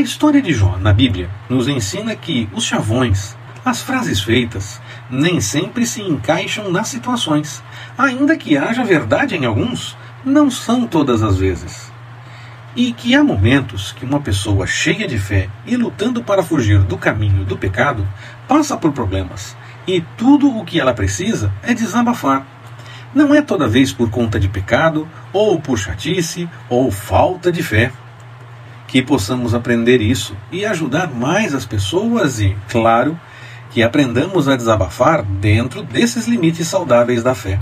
A história de Jó na Bíblia nos ensina que os chavões, as frases feitas, nem sempre se encaixam nas situações. Ainda que haja verdade em alguns, não são todas as vezes. E que há momentos que uma pessoa cheia de fé e lutando para fugir do caminho do pecado passa por problemas, e tudo o que ela precisa é desabafar. Não é toda vez por conta de pecado, ou por chatice, ou falta de fé. Que possamos aprender isso e ajudar mais as pessoas e, claro, que aprendamos a desabafar dentro desses limites saudáveis da fé.